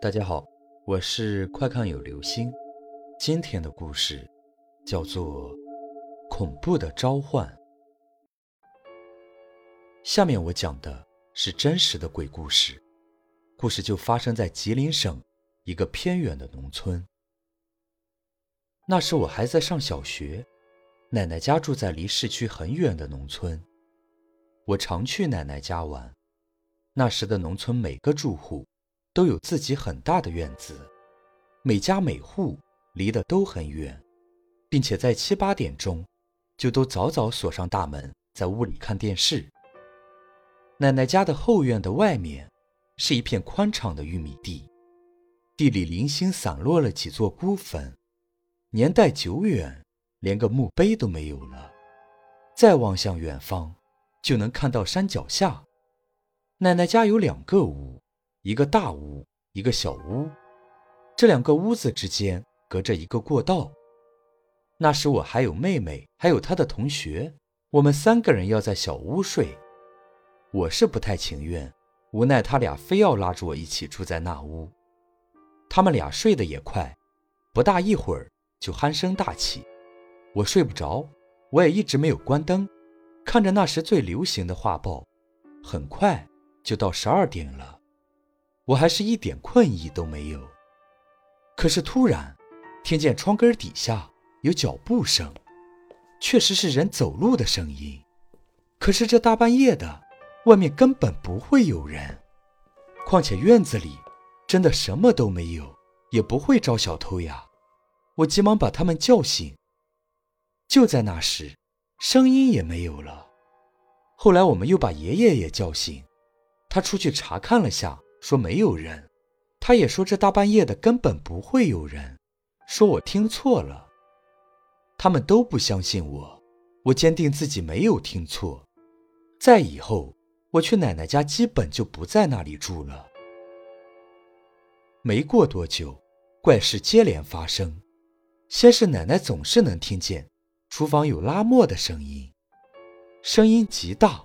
大家好，我是快看有流星。今天的故事叫做《恐怖的召唤》。下面我讲的是真实的鬼故事，故事就发生在吉林省一个偏远的农村。那时我还在上小学，奶奶家住在离市区很远的农村，我常去奶奶家玩。那时的农村每个住户。都有自己很大的院子，每家每户离得都很远，并且在七八点钟就都早早锁上大门，在屋里看电视。奶奶家的后院的外面是一片宽敞的玉米地，地里零星散落了几座孤坟，年代久远，连个墓碑都没有了。再望向远方，就能看到山脚下。奶奶家有两个屋。一个大屋，一个小屋，这两个屋子之间隔着一个过道。那时我还有妹妹，还有她的同学，我们三个人要在小屋睡。我是不太情愿，无奈他俩非要拉着我一起住在那屋。他们俩睡得也快，不大一会儿就鼾声大起。我睡不着，我也一直没有关灯，看着那时最流行的画报。很快就到十二点了。我还是一点困意都没有，可是突然听见窗根底下有脚步声，确实是人走路的声音。可是这大半夜的，外面根本不会有人，况且院子里真的什么都没有，也不会招小偷呀。我急忙把他们叫醒。就在那时，声音也没有了。后来我们又把爷爷也叫醒，他出去查看了下。说没有人，他也说这大半夜的根本不会有人，说我听错了。他们都不相信我，我坚定自己没有听错。再以后，我去奶奶家基本就不在那里住了。没过多久，怪事接连发生。先是奶奶总是能听见厨房有拉磨的声音，声音极大，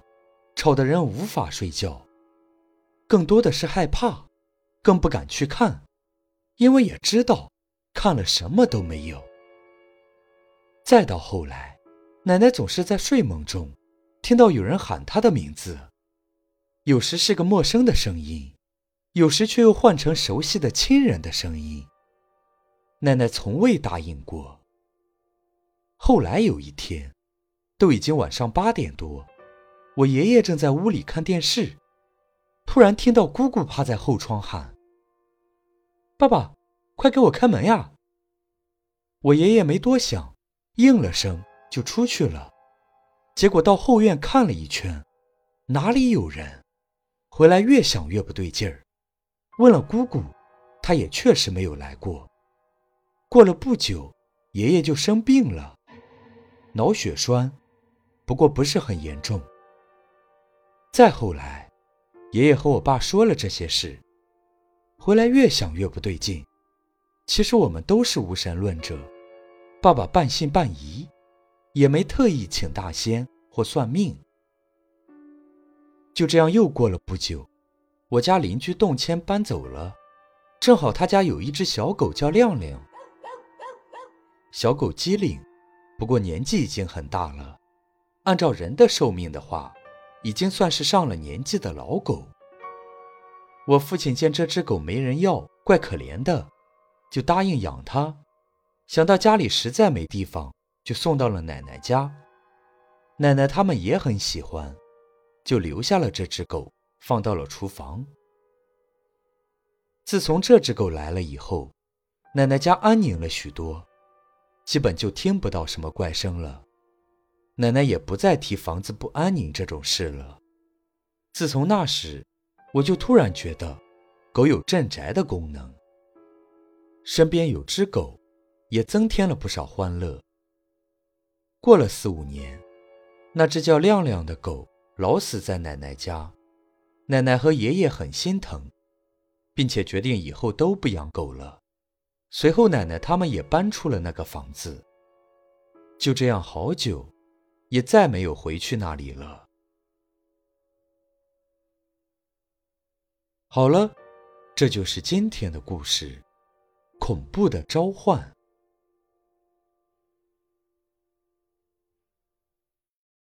吵得人无法睡觉。更多的是害怕，更不敢去看，因为也知道看了什么都没有。再到后来，奶奶总是在睡梦中听到有人喊她的名字，有时是个陌生的声音，有时却又换成熟悉的亲人的声音。奶奶从未答应过。后来有一天，都已经晚上八点多，我爷爷正在屋里看电视。突然听到姑姑趴在后窗喊：“爸爸，快给我开门呀！”我爷爷没多想，应了声就出去了。结果到后院看了一圈，哪里有人？回来越想越不对劲儿，问了姑姑，她也确实没有来过。过了不久，爷爷就生病了，脑血栓，不过不是很严重。再后来。爷爷和我爸说了这些事，回来越想越不对劲。其实我们都是无神论者，爸爸半信半疑，也没特意请大仙或算命。就这样又过了不久，我家邻居动迁搬走了，正好他家有一只小狗叫亮亮。小狗机灵，不过年纪已经很大了，按照人的寿命的话。已经算是上了年纪的老狗。我父亲见这只狗没人要，怪可怜的，就答应养它。想到家里实在没地方，就送到了奶奶家。奶奶他们也很喜欢，就留下了这只狗，放到了厨房。自从这只狗来了以后，奶奶家安宁了许多，基本就听不到什么怪声了。奶奶也不再提房子不安宁这种事了。自从那时，我就突然觉得，狗有镇宅的功能。身边有只狗，也增添了不少欢乐。过了四五年，那只叫亮亮的狗老死在奶奶家，奶奶和爷爷很心疼，并且决定以后都不养狗了。随后，奶奶他们也搬出了那个房子。就这样，好久。也再没有回去那里了。好了，这就是今天的故事——恐怖的召唤。